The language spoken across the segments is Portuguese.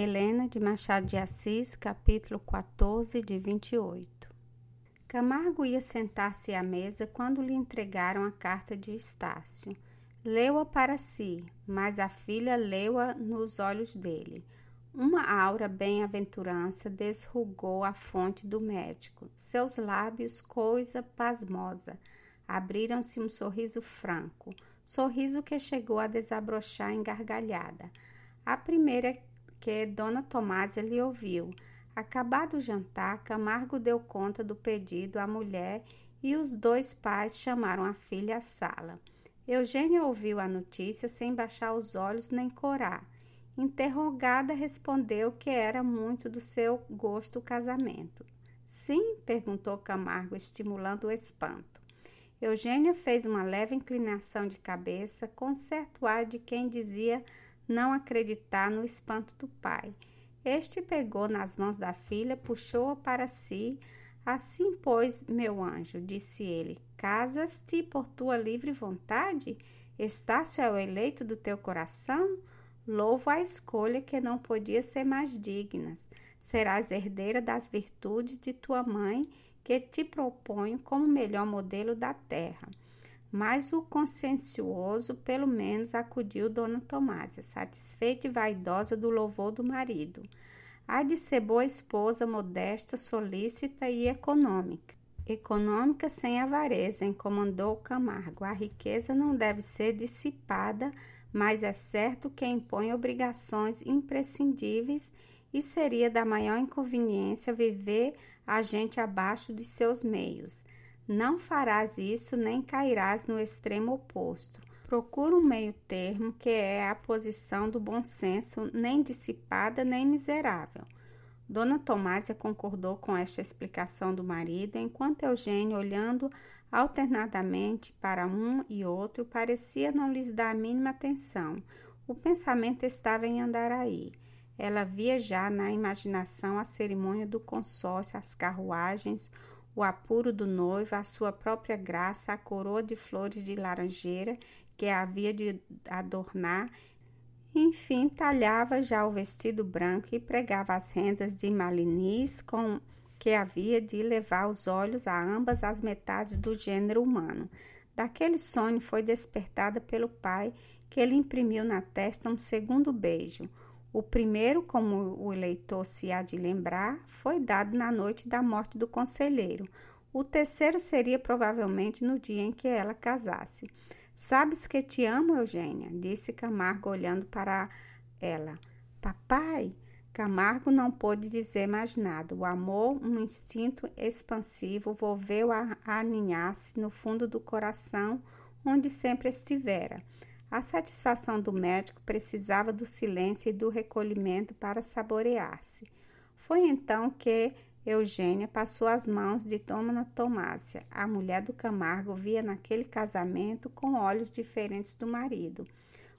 Helena de Machado de Assis, capítulo 14, de 28. Camargo ia sentar-se à mesa quando lhe entregaram a carta de Estácio. Leu-a para si, mas a filha leu-a nos olhos dele. Uma aura bem-aventurança desrugou a fonte do médico. Seus lábios, coisa pasmosa, abriram-se um sorriso franco, sorriso que chegou a desabrochar em gargalhada. A primeira que Dona Tomásia lhe ouviu. Acabado o jantar, Camargo deu conta do pedido à mulher e os dois pais chamaram a filha à sala. Eugênia ouviu a notícia sem baixar os olhos nem corar. Interrogada, respondeu que era muito do seu gosto o casamento. Sim? perguntou Camargo, estimulando o espanto. Eugênia fez uma leve inclinação de cabeça, com certo ar de quem dizia não acreditar no espanto do pai. Este pegou nas mãos da filha, puxou-a para si. Assim, pois, meu anjo, disse ele, casas-te por tua livre vontade? Estácio é o eleito do teu coração? Louvo a escolha que não podia ser mais digna. Serás herdeira das virtudes de tua mãe, que te proponho como melhor modelo da terra. Mas o consciencioso, pelo menos, acudiu Dona Tomásia, satisfeita e vaidosa do louvor do marido. Há de ser boa esposa, modesta, solícita e econômica. Econômica sem avareza, encomendou Camargo. A riqueza não deve ser dissipada mas é certo que impõe obrigações imprescindíveis e seria da maior inconveniência viver a gente abaixo de seus meios. Não farás isso nem cairás no extremo oposto. Procura um meio termo, que é a posição do bom senso, nem dissipada nem miserável. Dona Tomásia concordou com esta explicação do marido, enquanto Eugênio, olhando alternadamente para um e outro, parecia não lhes dar a mínima atenção. O pensamento estava em Andaraí. Ela via já na imaginação a cerimônia do consórcio, as carruagens, o apuro do noivo, a sua própria graça, a coroa de flores de laranjeira que havia de adornar. Enfim, talhava já o vestido branco e pregava as rendas de malinis com que havia de levar os olhos a ambas as metades do gênero humano. Daquele sonho foi despertada pelo pai, que lhe imprimiu na testa um segundo beijo. O primeiro, como o leitor se há de lembrar, foi dado na noite da morte do conselheiro. O terceiro seria provavelmente no dia em que ela casasse. Sabes que te amo, Eugênia, disse Camargo olhando para ela. Papai, Camargo não pôde dizer mais nada. O amor, um instinto expansivo, volveu a aninhar-se no fundo do coração, onde sempre estivera. A satisfação do médico precisava do silêncio e do recolhimento para saborear-se. Foi então que Eugênia passou as mãos de Dona Tomásia. A mulher do Camargo via naquele casamento com olhos diferentes do marido.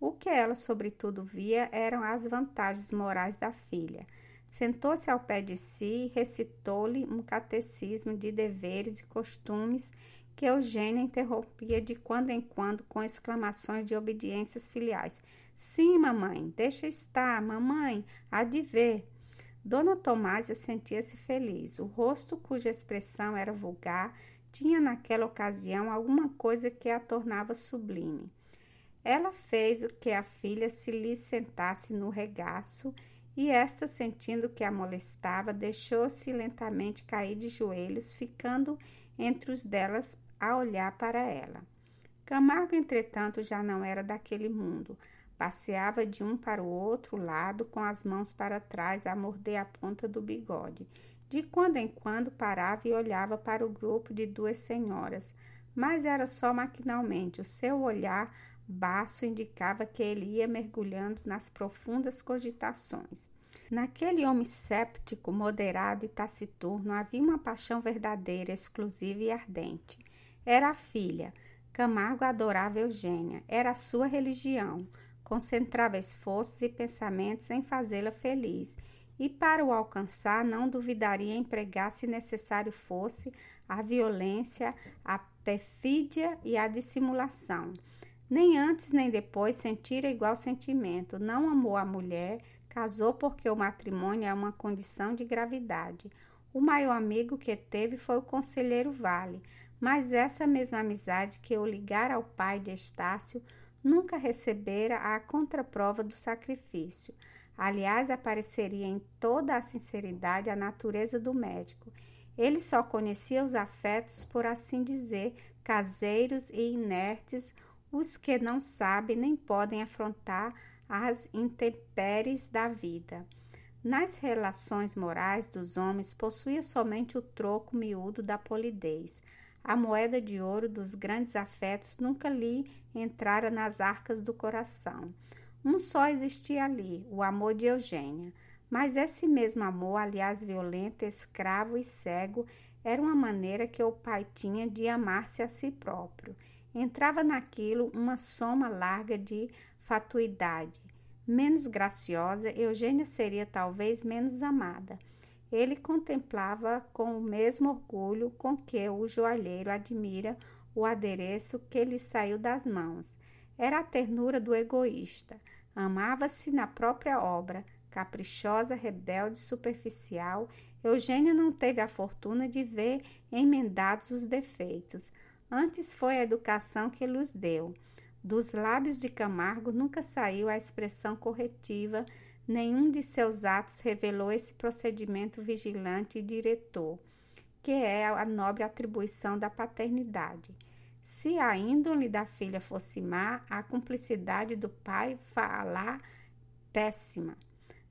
O que ela, sobretudo, via eram as vantagens morais da filha. Sentou-se ao pé de si e recitou-lhe um catecismo de deveres e costumes que Eugênia interrompia de quando em quando com exclamações de obediências filiais. Sim, mamãe, deixa estar, mamãe, há de ver. Dona Tomásia sentia-se feliz. O rosto, cuja expressão era vulgar, tinha naquela ocasião alguma coisa que a tornava sublime. Ela fez o que a filha se lhe sentasse no regaço e esta, sentindo que a molestava, deixou-se lentamente cair de joelhos, ficando entre os delas a olhar para ela. Camargo, entretanto, já não era daquele mundo. Passeava de um para o outro lado, com as mãos para trás, a morder a ponta do bigode. De quando em quando parava e olhava para o grupo de duas senhoras, mas era só maquinalmente. O seu olhar Baço indicava que ele ia mergulhando nas profundas cogitações. Naquele homem séptico, moderado e taciturno havia uma paixão verdadeira, exclusiva e ardente. Era a filha. Camargo adorava Eugênia. Era a sua religião. Concentrava esforços e pensamentos em fazê-la feliz. E para o alcançar, não duvidaria empregar, se necessário fosse, a violência, a perfídia e a dissimulação. Nem antes nem depois sentira igual sentimento. Não amou a mulher, Casou porque o matrimônio é uma condição de gravidade. O maior amigo que teve foi o conselheiro Vale, mas essa mesma amizade que o ligara ao pai de Estácio nunca recebera a contraprova do sacrifício. Aliás, apareceria em toda a sinceridade a natureza do médico. Ele só conhecia os afetos, por assim dizer, caseiros e inertes, os que não sabem nem podem afrontar as intempéries da vida. Nas relações morais dos homens, possuía somente o troco miúdo da polidez. A moeda de ouro dos grandes afetos nunca lhe entrara nas arcas do coração. Um só existia ali, o amor de Eugênia. Mas esse mesmo amor, aliás violento, escravo e cego, era uma maneira que o pai tinha de amar-se a si próprio. Entrava naquilo uma soma larga de fatuidade. Menos graciosa, Eugênia seria talvez menos amada. Ele contemplava com o mesmo orgulho com que o joalheiro admira o adereço que lhe saiu das mãos. Era a ternura do egoísta. Amava-se na própria obra, caprichosa, rebelde, superficial. Eugênia não teve a fortuna de ver emendados os defeitos. Antes foi a educação que lhes deu. Dos lábios de Camargo nunca saiu a expressão corretiva Nenhum de seus atos revelou esse procedimento vigilante e diretor, que é a nobre atribuição da paternidade. Se a índole da filha fosse má, a cumplicidade do pai falar péssima.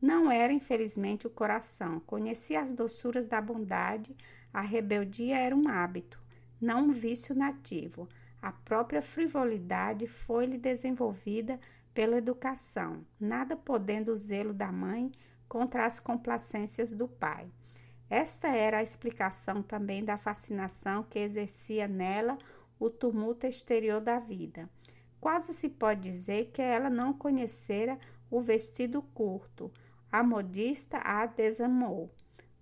Não era, infelizmente, o coração. Conhecia as doçuras da bondade, a rebeldia era um hábito, não um vício nativo. A própria frivolidade foi-lhe desenvolvida pela educação, nada podendo o zelo da mãe contra as complacências do pai. Esta era a explicação também da fascinação que exercia nela o tumulto exterior da vida. Quase se pode dizer que ela não conhecera o vestido curto. A modista a desamou.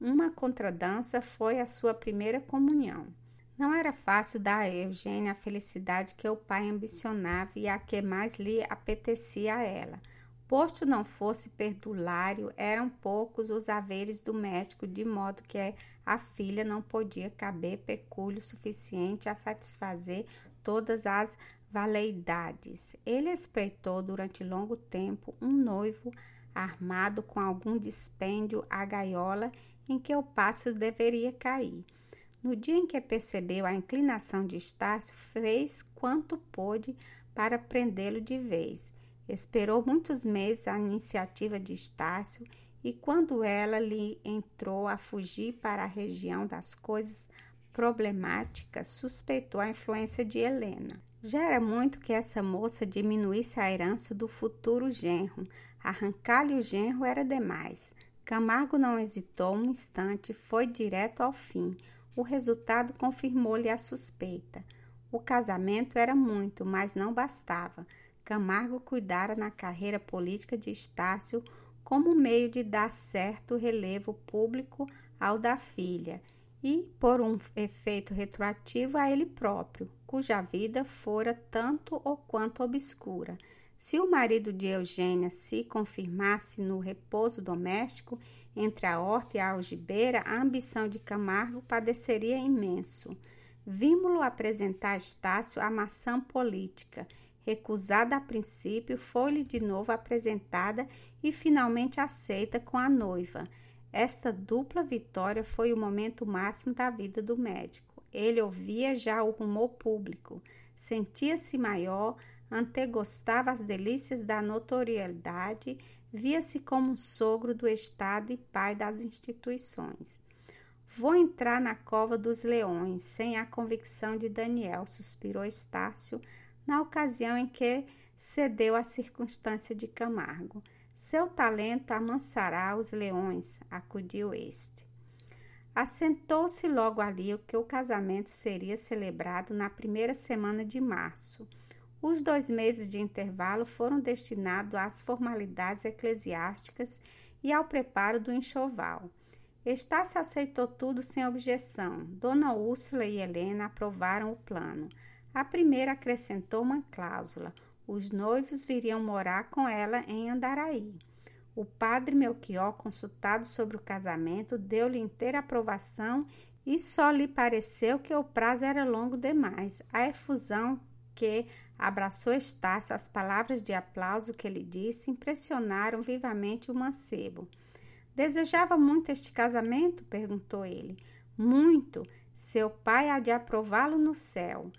Uma contradança foi a sua primeira comunhão. Não era fácil dar a Eugênia a felicidade que o pai ambicionava e a que mais lhe apetecia a ela. Posto não fosse perdulário, eram poucos os haveres do médico, de modo que a filha não podia caber pecúlio suficiente a satisfazer todas as valeidades. Ele espreitou durante longo tempo um noivo armado com algum dispêndio à gaiola em que o passo deveria cair. No dia em que percebeu a inclinação de Estácio, fez quanto pôde para prendê-lo de vez. Esperou muitos meses a iniciativa de Estácio e quando ela lhe entrou a fugir para a região das coisas problemáticas, suspeitou a influência de Helena. Já era muito que essa moça diminuísse a herança do futuro genro. Arrancar-lhe o genro era demais. Camargo não hesitou um instante, foi direto ao fim. O resultado confirmou-lhe a suspeita. O casamento era muito, mas não bastava. Camargo cuidara na carreira política de Estácio como meio de dar certo relevo público ao da filha e, por um efeito retroativo, a ele próprio, cuja vida fora tanto ou quanto obscura. Se o marido de Eugênia se confirmasse no repouso doméstico, entre a horta e a algibeira, a ambição de Camargo padeceria imenso. Vimos-lo apresentar a Estácio a maçã política. Recusada a princípio, foi-lhe de novo apresentada e finalmente aceita com a noiva. Esta dupla vitória foi o momento máximo da vida do médico. Ele ouvia já o rumor público, sentia-se maior, antegostava as delícias da notoriedade, via-se como sogro do Estado e pai das instituições. Vou entrar na cova dos leões, sem a convicção de Daniel, suspirou Estácio, na ocasião em que cedeu à circunstância de Camargo. Seu talento amansará os leões, acudiu este. Assentou-se logo ali que o casamento seria celebrado na primeira semana de março. Os dois meses de intervalo foram destinados às formalidades eclesiásticas e ao preparo do enxoval. Estácio aceitou tudo sem objeção. Dona Úrsula e Helena aprovaram o plano. A primeira acrescentou uma cláusula: os noivos viriam morar com ela em Andaraí. O padre Melchior, consultado sobre o casamento, deu-lhe inteira aprovação e só lhe pareceu que o prazo era longo demais. A efusão que abraçou Estácio, as palavras de aplauso que ele disse impressionaram vivamente o mancebo. Desejava muito este casamento? perguntou ele. Muito. Seu pai há de aprová-lo no céu.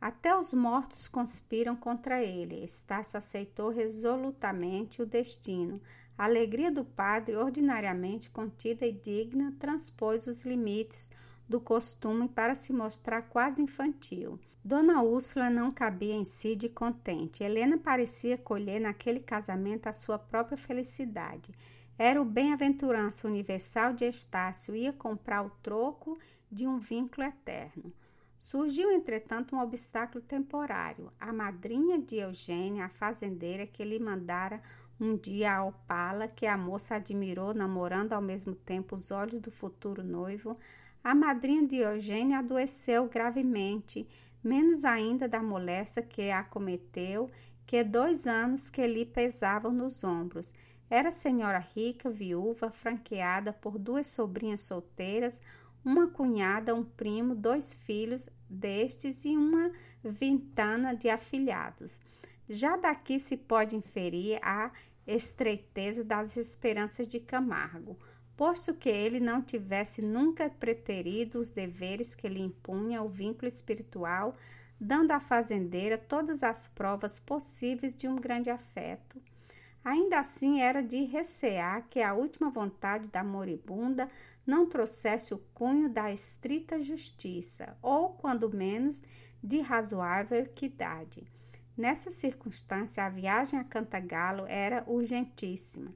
Até os mortos conspiram contra ele. Estácio aceitou resolutamente o destino. A alegria do padre, ordinariamente contida e digna, transpôs os limites do costume para se mostrar quase infantil. Dona Úrsula não cabia em si de contente. Helena parecia colher naquele casamento a sua própria felicidade. Era o bem-aventurança universal de Estácio, ia comprar o troco de um vínculo eterno. Surgiu, entretanto, um obstáculo temporário. A madrinha de Eugênia, a fazendeira que lhe mandara um dia a opala, que a moça admirou, namorando ao mesmo tempo os olhos do futuro noivo, a madrinha de Eugênia adoeceu gravemente, menos ainda da moléstia que a acometeu, que dois anos que lhe pesavam nos ombros era senhora rica, viúva, franqueada por duas sobrinhas solteiras, uma cunhada, um primo, dois filhos destes e uma vintana de afilhados. Já daqui se pode inferir a estreiteza das esperanças de Camargo, posto que ele não tivesse nunca preterido os deveres que lhe impunha o vínculo espiritual, dando à fazendeira todas as provas possíveis de um grande afeto Ainda assim, era de recear que a última vontade da moribunda não trouxesse o cunho da estrita justiça, ou, quando menos, de razoável equidade. Nessa circunstância, a viagem a Cantagalo era urgentíssima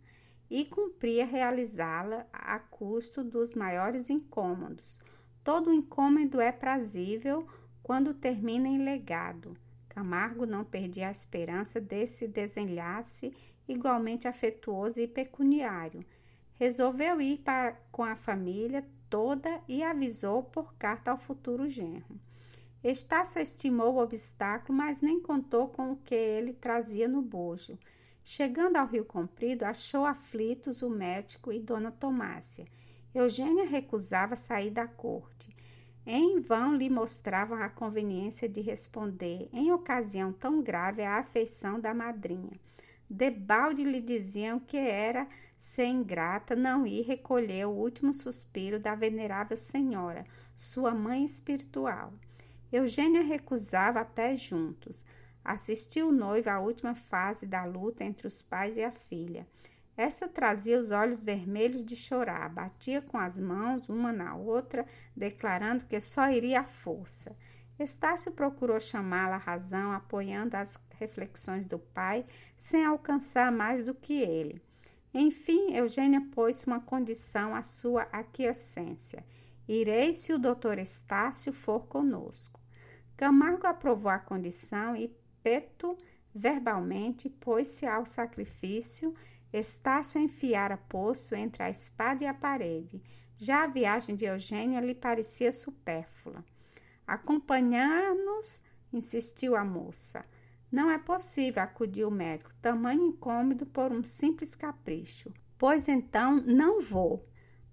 e cumpria realizá-la a custo dos maiores incômodos. Todo incômodo é prazível quando termina em legado. Camargo não perdia a esperança desse desenlace igualmente afetuoso e pecuniário. Resolveu ir para, com a família toda e avisou por carta ao futuro genro. Estácio estimou o obstáculo, mas nem contou com o que ele trazia no bojo. Chegando ao Rio Comprido, achou aflitos o médico e Dona Tomásia. Eugênia recusava sair da corte. Em vão lhe mostravam a conveniência de responder, em ocasião tão grave, à afeição da madrinha. Debalde lhe diziam que era ser ingrata não ir recolher o último suspiro da venerável senhora, sua mãe espiritual. Eugênia recusava a pé juntos. Assistiu o noivo à última fase da luta entre os pais e a filha. Essa trazia os olhos vermelhos de chorar, batia com as mãos uma na outra, declarando que só iria à força. Estácio procurou chamá-la à razão, apoiando as reflexões do pai, sem alcançar mais do que ele. Enfim, Eugênia pôs uma condição à sua aquiescência. Irei se o doutor Estácio for conosco. Camargo aprovou a condição e Peto, verbalmente, pôs-se ao sacrifício. Estácio enfiara posto entre a espada e a parede. Já a viagem de Eugênia lhe parecia supérflua. Acompanhar-nos, insistiu a moça. Não é possível, acudiu o médico, tamanho incômodo por um simples capricho. Pois então não vou.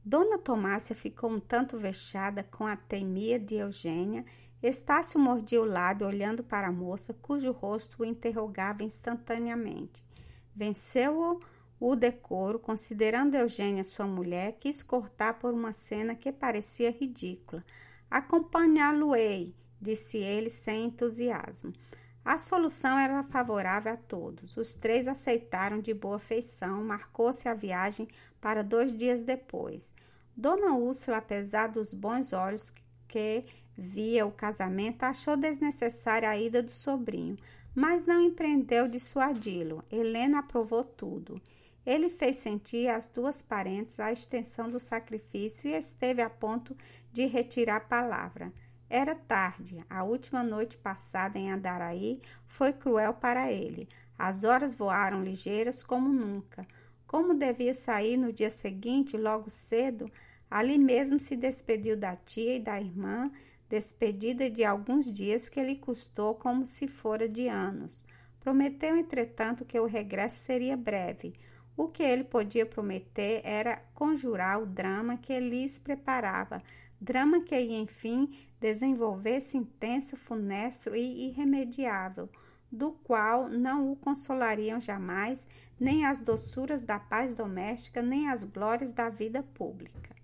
Dona Tomásia ficou um tanto vexada com a teimia de Eugênia. Estácio mordia o lábio olhando para a moça, cujo rosto o interrogava instantaneamente. Venceu-o o decoro, considerando Eugênia sua mulher, quis cortar por uma cena que parecia ridícula. Acompanhá-lo-ei, disse ele sem entusiasmo. A solução era favorável a todos. Os três aceitaram de boa feição, marcou-se a viagem para dois dias depois. Dona Úrsula, apesar dos bons olhos que via o casamento, achou desnecessária a ida do sobrinho, mas não empreendeu dissuadi-lo. Helena aprovou tudo. Ele fez sentir às duas parentes a extensão do sacrifício e esteve a ponto de retirar a palavra. Era tarde, a última noite passada em Andaraí foi cruel para ele. As horas voaram ligeiras como nunca. Como devia sair no dia seguinte, logo cedo, ali mesmo se despediu da tia e da irmã, despedida de alguns dias que lhe custou como se fora de anos. Prometeu, entretanto, que o regresso seria breve. O que ele podia prometer era conjurar o drama que lhes preparava, drama que ia, enfim, desenvolver-se intenso, funesto e irremediável, do qual não o consolariam jamais nem as doçuras da paz doméstica, nem as glórias da vida pública.